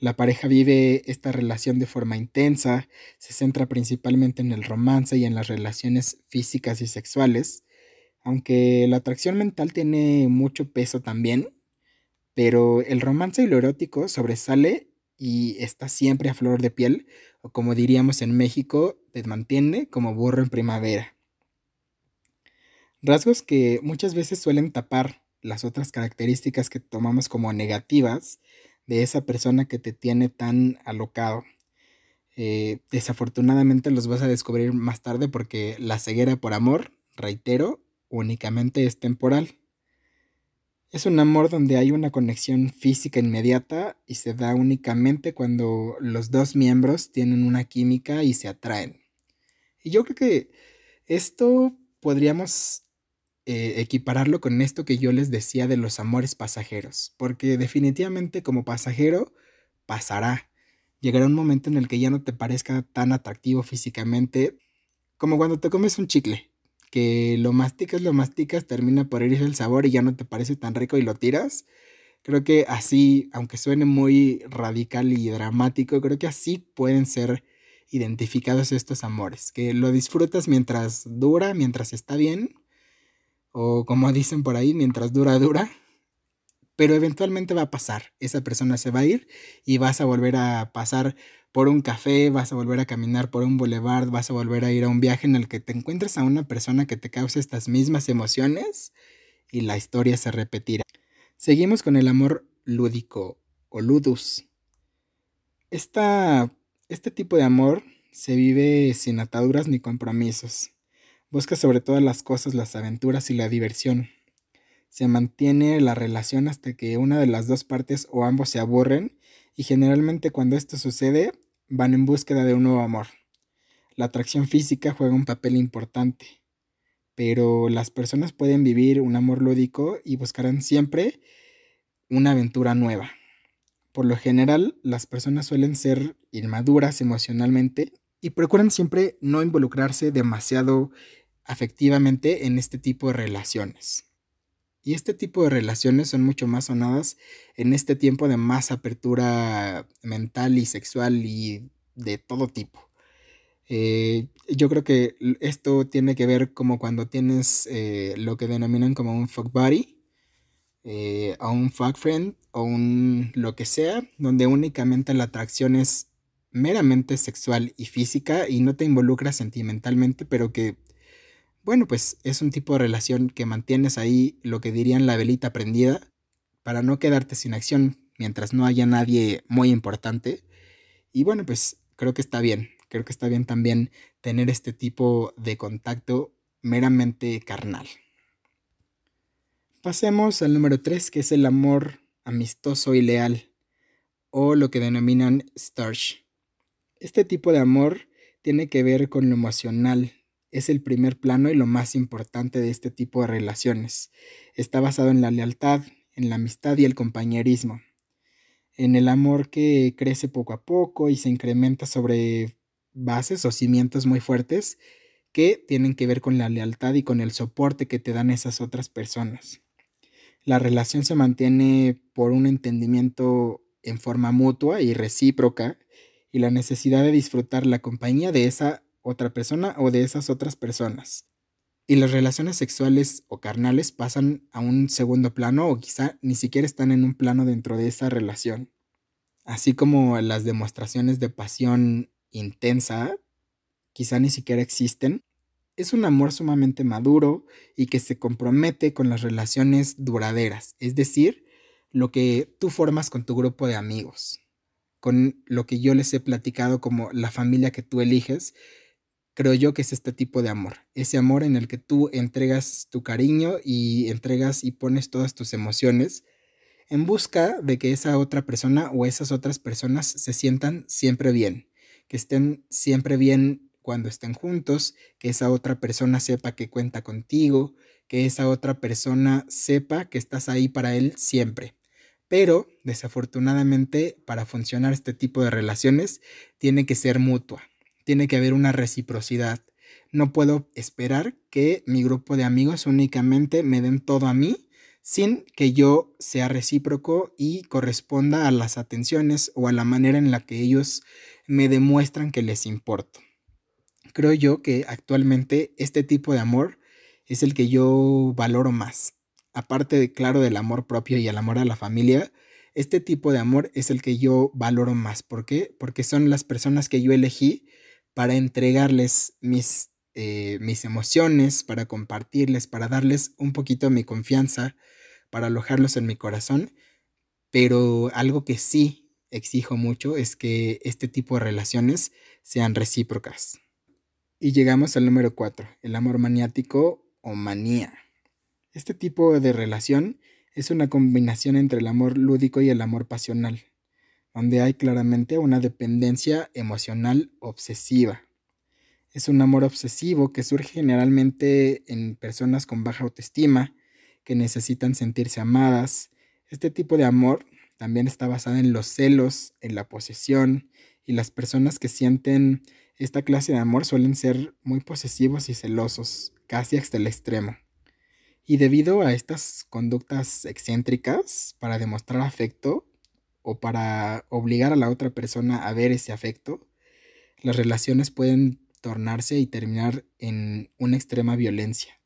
La pareja vive esta relación de forma intensa, se centra principalmente en el romance y en las relaciones físicas y sexuales, aunque la atracción mental tiene mucho peso también, pero el romance y lo erótico sobresale y está siempre a flor de piel, o como diríamos en México, te mantiene como burro en primavera. Rasgos que muchas veces suelen tapar las otras características que tomamos como negativas de esa persona que te tiene tan alocado. Eh, desafortunadamente los vas a descubrir más tarde porque la ceguera por amor, reitero, únicamente es temporal. Es un amor donde hay una conexión física inmediata y se da únicamente cuando los dos miembros tienen una química y se atraen. Y yo creo que esto podríamos eh, equipararlo con esto que yo les decía de los amores pasajeros, porque definitivamente como pasajero pasará. Llegará un momento en el que ya no te parezca tan atractivo físicamente como cuando te comes un chicle, que lo masticas, lo masticas, termina por irse el sabor y ya no te parece tan rico y lo tiras. Creo que así, aunque suene muy radical y dramático, creo que así pueden ser identificados estos amores, que lo disfrutas mientras dura, mientras está bien, o como dicen por ahí, mientras dura, dura, pero eventualmente va a pasar. Esa persona se va a ir y vas a volver a pasar por un café, vas a volver a caminar por un boulevard, vas a volver a ir a un viaje en el que te encuentres a una persona que te cause estas mismas emociones y la historia se repetirá. Seguimos con el amor lúdico o ludus. este tipo de amor se vive sin ataduras ni compromisos. Busca sobre todas las cosas las aventuras y la diversión. Se mantiene la relación hasta que una de las dos partes o ambos se aburren y generalmente cuando esto sucede van en búsqueda de un nuevo amor. La atracción física juega un papel importante, pero las personas pueden vivir un amor lúdico y buscarán siempre una aventura nueva. Por lo general, las personas suelen ser inmaduras emocionalmente y procuran siempre no involucrarse demasiado afectivamente en este tipo de relaciones. Y este tipo de relaciones son mucho más sonadas en este tiempo de más apertura mental y sexual y de todo tipo. Eh, yo creo que esto tiene que ver como cuando tienes eh, lo que denominan como un fuck buddy, eh, o un fuck friend, o un lo que sea, donde únicamente la atracción es meramente sexual y física y no te involucra sentimentalmente, pero que, bueno, pues es un tipo de relación que mantienes ahí lo que dirían la velita prendida para no quedarte sin acción mientras no haya nadie muy importante. Y bueno, pues creo que está bien, creo que está bien también tener este tipo de contacto meramente carnal. Pasemos al número 3, que es el amor amistoso y leal, o lo que denominan starch. Este tipo de amor tiene que ver con lo emocional. Es el primer plano y lo más importante de este tipo de relaciones. Está basado en la lealtad, en la amistad y el compañerismo. En el amor que crece poco a poco y se incrementa sobre bases o cimientos muy fuertes que tienen que ver con la lealtad y con el soporte que te dan esas otras personas. La relación se mantiene por un entendimiento en forma mutua y recíproca y la necesidad de disfrutar la compañía de esa otra persona o de esas otras personas. Y las relaciones sexuales o carnales pasan a un segundo plano o quizá ni siquiera están en un plano dentro de esa relación. Así como las demostraciones de pasión intensa quizá ni siquiera existen. Es un amor sumamente maduro y que se compromete con las relaciones duraderas, es decir, lo que tú formas con tu grupo de amigos con lo que yo les he platicado como la familia que tú eliges, creo yo que es este tipo de amor. Ese amor en el que tú entregas tu cariño y entregas y pones todas tus emociones en busca de que esa otra persona o esas otras personas se sientan siempre bien, que estén siempre bien cuando estén juntos, que esa otra persona sepa que cuenta contigo, que esa otra persona sepa que estás ahí para él siempre. Pero, desafortunadamente, para funcionar este tipo de relaciones, tiene que ser mutua, tiene que haber una reciprocidad. No puedo esperar que mi grupo de amigos únicamente me den todo a mí sin que yo sea recíproco y corresponda a las atenciones o a la manera en la que ellos me demuestran que les importo. Creo yo que actualmente este tipo de amor es el que yo valoro más aparte claro, del amor propio y el amor a la familia, este tipo de amor es el que yo valoro más. ¿Por qué? Porque son las personas que yo elegí para entregarles mis, eh, mis emociones, para compartirles, para darles un poquito de mi confianza, para alojarlos en mi corazón. Pero algo que sí exijo mucho es que este tipo de relaciones sean recíprocas. Y llegamos al número 4, el amor maniático o manía. Este tipo de relación es una combinación entre el amor lúdico y el amor pasional, donde hay claramente una dependencia emocional obsesiva. Es un amor obsesivo que surge generalmente en personas con baja autoestima, que necesitan sentirse amadas. Este tipo de amor también está basado en los celos, en la posesión, y las personas que sienten esta clase de amor suelen ser muy posesivos y celosos, casi hasta el extremo. Y debido a estas conductas excéntricas para demostrar afecto o para obligar a la otra persona a ver ese afecto, las relaciones pueden tornarse y terminar en una extrema violencia.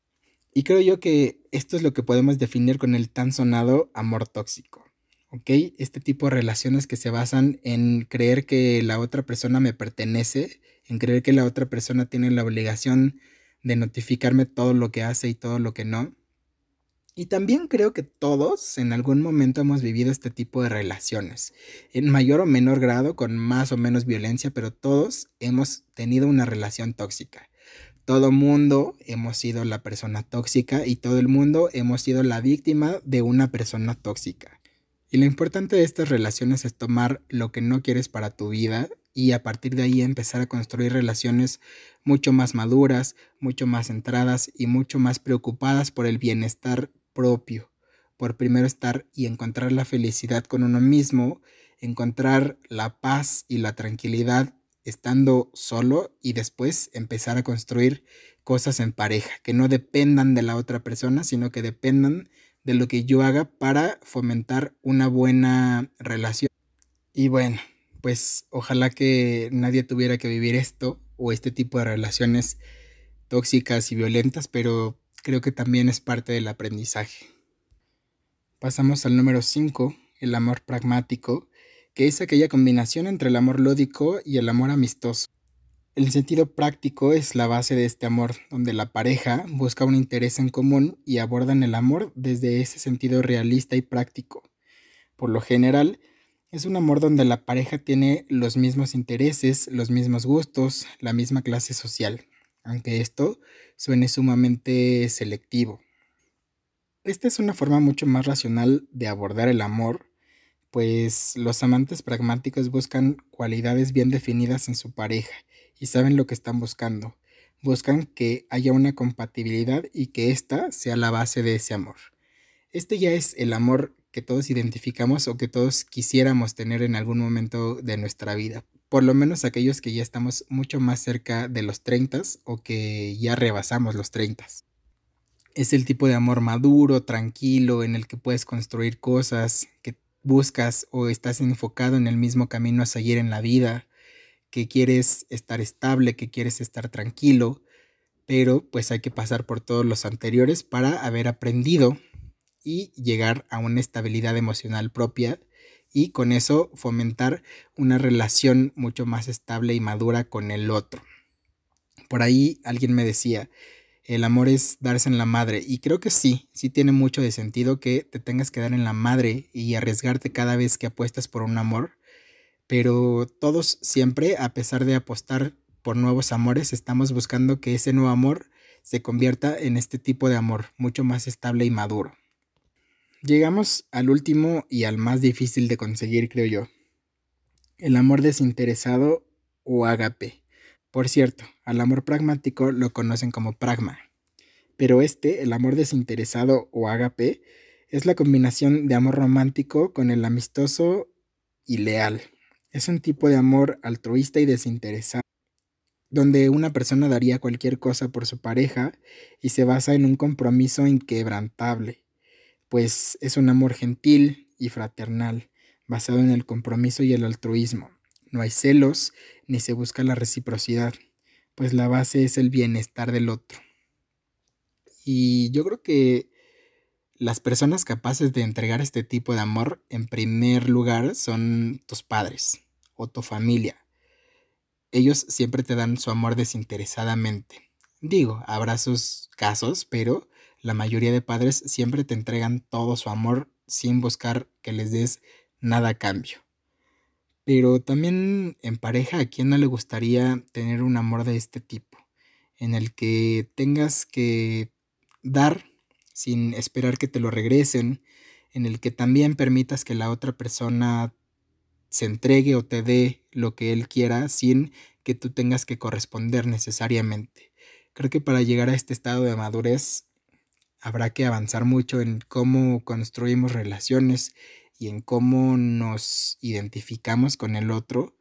Y creo yo que esto es lo que podemos definir con el tan sonado amor tóxico. ¿Ok? Este tipo de relaciones que se basan en creer que la otra persona me pertenece, en creer que la otra persona tiene la obligación de notificarme todo lo que hace y todo lo que no. Y también creo que todos en algún momento hemos vivido este tipo de relaciones, en mayor o menor grado, con más o menos violencia, pero todos hemos tenido una relación tóxica. Todo mundo hemos sido la persona tóxica y todo el mundo hemos sido la víctima de una persona tóxica. Y lo importante de estas relaciones es tomar lo que no quieres para tu vida y a partir de ahí empezar a construir relaciones mucho más maduras, mucho más centradas y mucho más preocupadas por el bienestar propio, por primero estar y encontrar la felicidad con uno mismo, encontrar la paz y la tranquilidad estando solo y después empezar a construir cosas en pareja, que no dependan de la otra persona, sino que dependan de lo que yo haga para fomentar una buena relación. Y bueno, pues ojalá que nadie tuviera que vivir esto o este tipo de relaciones tóxicas y violentas, pero creo que también es parte del aprendizaje. Pasamos al número 5, el amor pragmático, que es aquella combinación entre el amor lódico y el amor amistoso. El sentido práctico es la base de este amor, donde la pareja busca un interés en común y abordan el amor desde ese sentido realista y práctico. Por lo general, es un amor donde la pareja tiene los mismos intereses, los mismos gustos, la misma clase social aunque esto suene sumamente selectivo. Esta es una forma mucho más racional de abordar el amor, pues los amantes pragmáticos buscan cualidades bien definidas en su pareja y saben lo que están buscando. Buscan que haya una compatibilidad y que ésta sea la base de ese amor. Este ya es el amor que todos identificamos o que todos quisiéramos tener en algún momento de nuestra vida por lo menos aquellos que ya estamos mucho más cerca de los 30 o que ya rebasamos los 30. Es el tipo de amor maduro, tranquilo, en el que puedes construir cosas, que buscas o estás enfocado en el mismo camino a seguir en la vida, que quieres estar estable, que quieres estar tranquilo, pero pues hay que pasar por todos los anteriores para haber aprendido y llegar a una estabilidad emocional propia y con eso fomentar una relación mucho más estable y madura con el otro. Por ahí alguien me decía, el amor es darse en la madre y creo que sí, sí tiene mucho de sentido que te tengas que dar en la madre y arriesgarte cada vez que apuestas por un amor, pero todos siempre, a pesar de apostar por nuevos amores, estamos buscando que ese nuevo amor se convierta en este tipo de amor, mucho más estable y maduro. Llegamos al último y al más difícil de conseguir, creo yo. El amor desinteresado o agape. Por cierto, al amor pragmático lo conocen como pragma. Pero este, el amor desinteresado o agape, es la combinación de amor romántico con el amistoso y leal. Es un tipo de amor altruista y desinteresado, donde una persona daría cualquier cosa por su pareja y se basa en un compromiso inquebrantable pues es un amor gentil y fraternal, basado en el compromiso y el altruismo. No hay celos ni se busca la reciprocidad, pues la base es el bienestar del otro. Y yo creo que las personas capaces de entregar este tipo de amor, en primer lugar, son tus padres o tu familia. Ellos siempre te dan su amor desinteresadamente. Digo, habrá sus casos, pero la mayoría de padres siempre te entregan todo su amor sin buscar que les des nada a cambio. Pero también en pareja, ¿a quién no le gustaría tener un amor de este tipo? En el que tengas que dar sin esperar que te lo regresen, en el que también permitas que la otra persona se entregue o te dé lo que él quiera sin que tú tengas que corresponder necesariamente. Creo que para llegar a este estado de madurez habrá que avanzar mucho en cómo construimos relaciones y en cómo nos identificamos con el otro.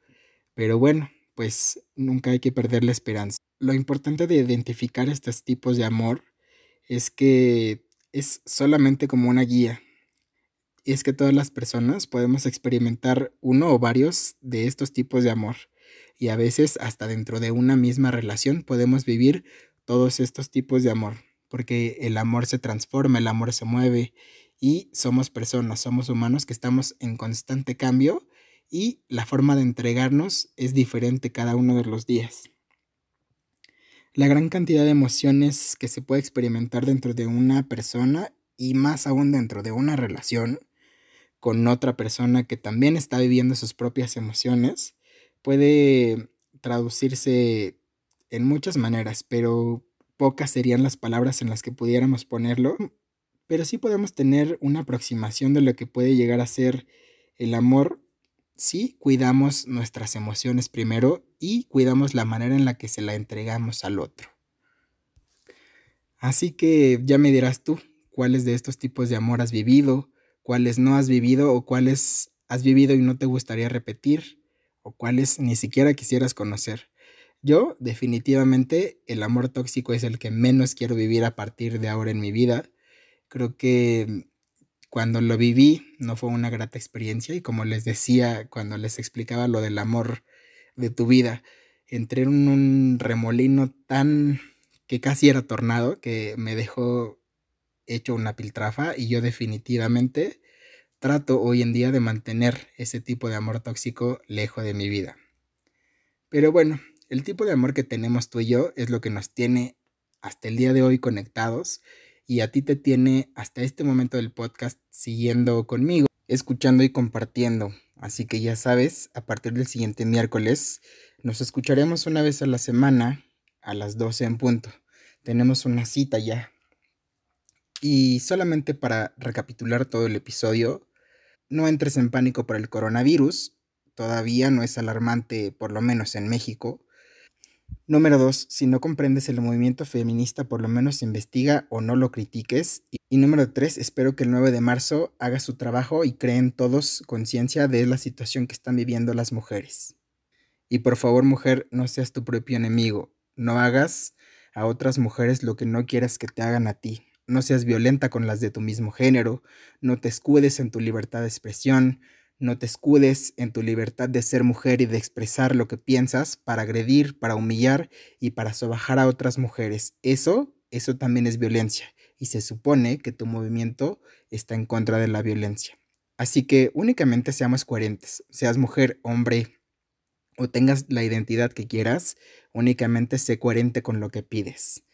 Pero bueno, pues nunca hay que perder la esperanza. Lo importante de identificar estos tipos de amor es que es solamente como una guía. Es que todas las personas podemos experimentar uno o varios de estos tipos de amor. Y a veces hasta dentro de una misma relación podemos vivir todos estos tipos de amor porque el amor se transforma, el amor se mueve y somos personas, somos humanos que estamos en constante cambio y la forma de entregarnos es diferente cada uno de los días. La gran cantidad de emociones que se puede experimentar dentro de una persona y más aún dentro de una relación con otra persona que también está viviendo sus propias emociones puede traducirse en muchas maneras, pero pocas serían las palabras en las que pudiéramos ponerlo, pero sí podemos tener una aproximación de lo que puede llegar a ser el amor si cuidamos nuestras emociones primero y cuidamos la manera en la que se la entregamos al otro. Así que ya me dirás tú cuáles de estos tipos de amor has vivido, cuáles no has vivido o cuáles has vivido y no te gustaría repetir o cuáles ni siquiera quisieras conocer. Yo definitivamente el amor tóxico es el que menos quiero vivir a partir de ahora en mi vida. Creo que cuando lo viví no fue una grata experiencia y como les decía cuando les explicaba lo del amor de tu vida, entré en un remolino tan que casi era tornado que me dejó hecho una piltrafa y yo definitivamente trato hoy en día de mantener ese tipo de amor tóxico lejos de mi vida. Pero bueno, el tipo de amor que tenemos tú y yo es lo que nos tiene hasta el día de hoy conectados y a ti te tiene hasta este momento del podcast siguiendo conmigo, escuchando y compartiendo. Así que ya sabes, a partir del siguiente miércoles nos escucharemos una vez a la semana a las 12 en punto. Tenemos una cita ya. Y solamente para recapitular todo el episodio, no entres en pánico por el coronavirus, todavía no es alarmante, por lo menos en México. Número 2. Si no comprendes el movimiento feminista, por lo menos investiga o no lo critiques. Y número 3. Espero que el 9 de marzo haga su trabajo y creen todos conciencia de la situación que están viviendo las mujeres. Y por favor, mujer, no seas tu propio enemigo. No hagas a otras mujeres lo que no quieras que te hagan a ti no seas violenta con las de tu mismo género, no te escudes en tu libertad de expresión, no te escudes en tu libertad de ser mujer y de expresar lo que piensas para agredir, para humillar y para sobajar a otras mujeres. Eso, eso también es violencia y se supone que tu movimiento está en contra de la violencia. Así que únicamente seamos coherentes, seas mujer, hombre o tengas la identidad que quieras, únicamente sé coherente con lo que pides.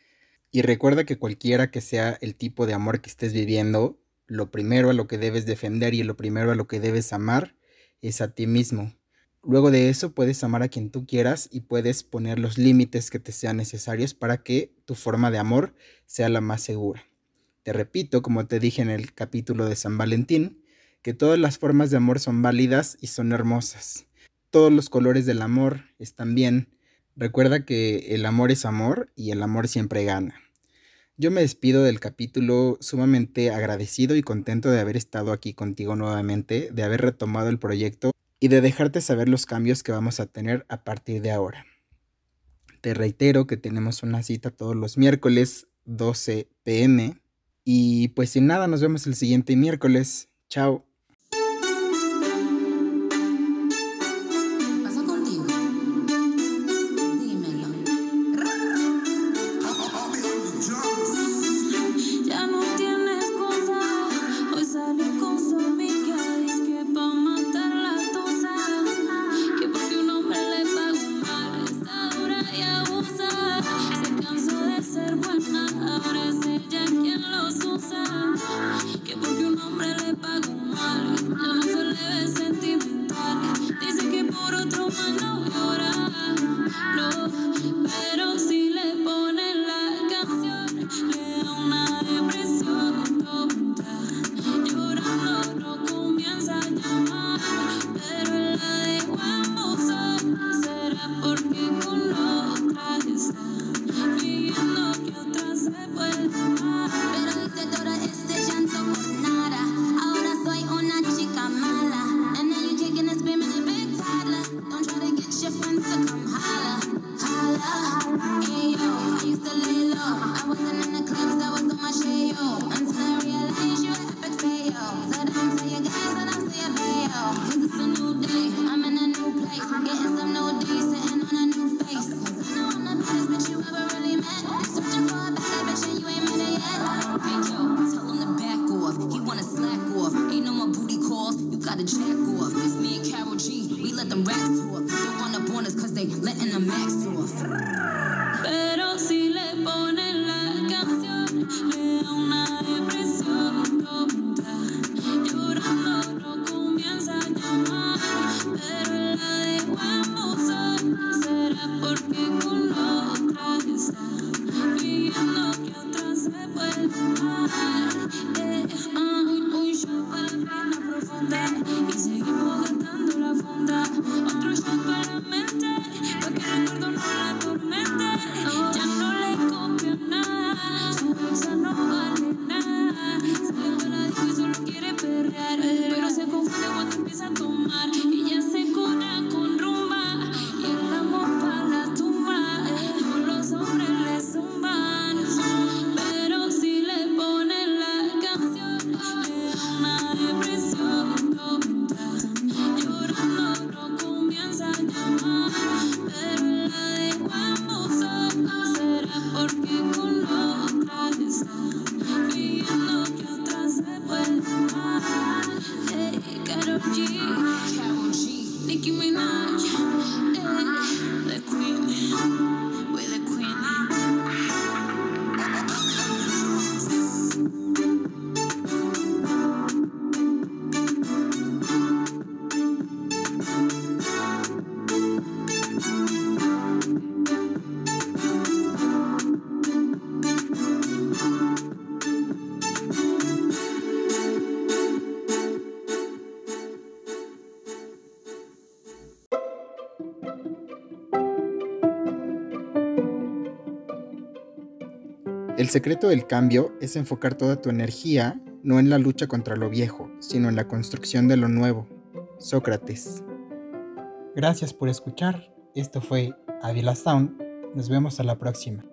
Y recuerda que cualquiera que sea el tipo de amor que estés viviendo, lo primero a lo que debes defender y lo primero a lo que debes amar es a ti mismo. Luego de eso puedes amar a quien tú quieras y puedes poner los límites que te sean necesarios para que tu forma de amor sea la más segura. Te repito, como te dije en el capítulo de San Valentín, que todas las formas de amor son válidas y son hermosas. Todos los colores del amor están bien, Recuerda que el amor es amor y el amor siempre gana. Yo me despido del capítulo sumamente agradecido y contento de haber estado aquí contigo nuevamente, de haber retomado el proyecto y de dejarte saber los cambios que vamos a tener a partir de ahora. Te reitero que tenemos una cita todos los miércoles 12 pm y pues sin nada nos vemos el siguiente miércoles. Chao. all across the secreto del cambio es enfocar toda tu energía no en la lucha contra lo viejo, sino en la construcción de lo nuevo. Sócrates. Gracias por escuchar. Esto fue Avila Sound. Nos vemos a la próxima.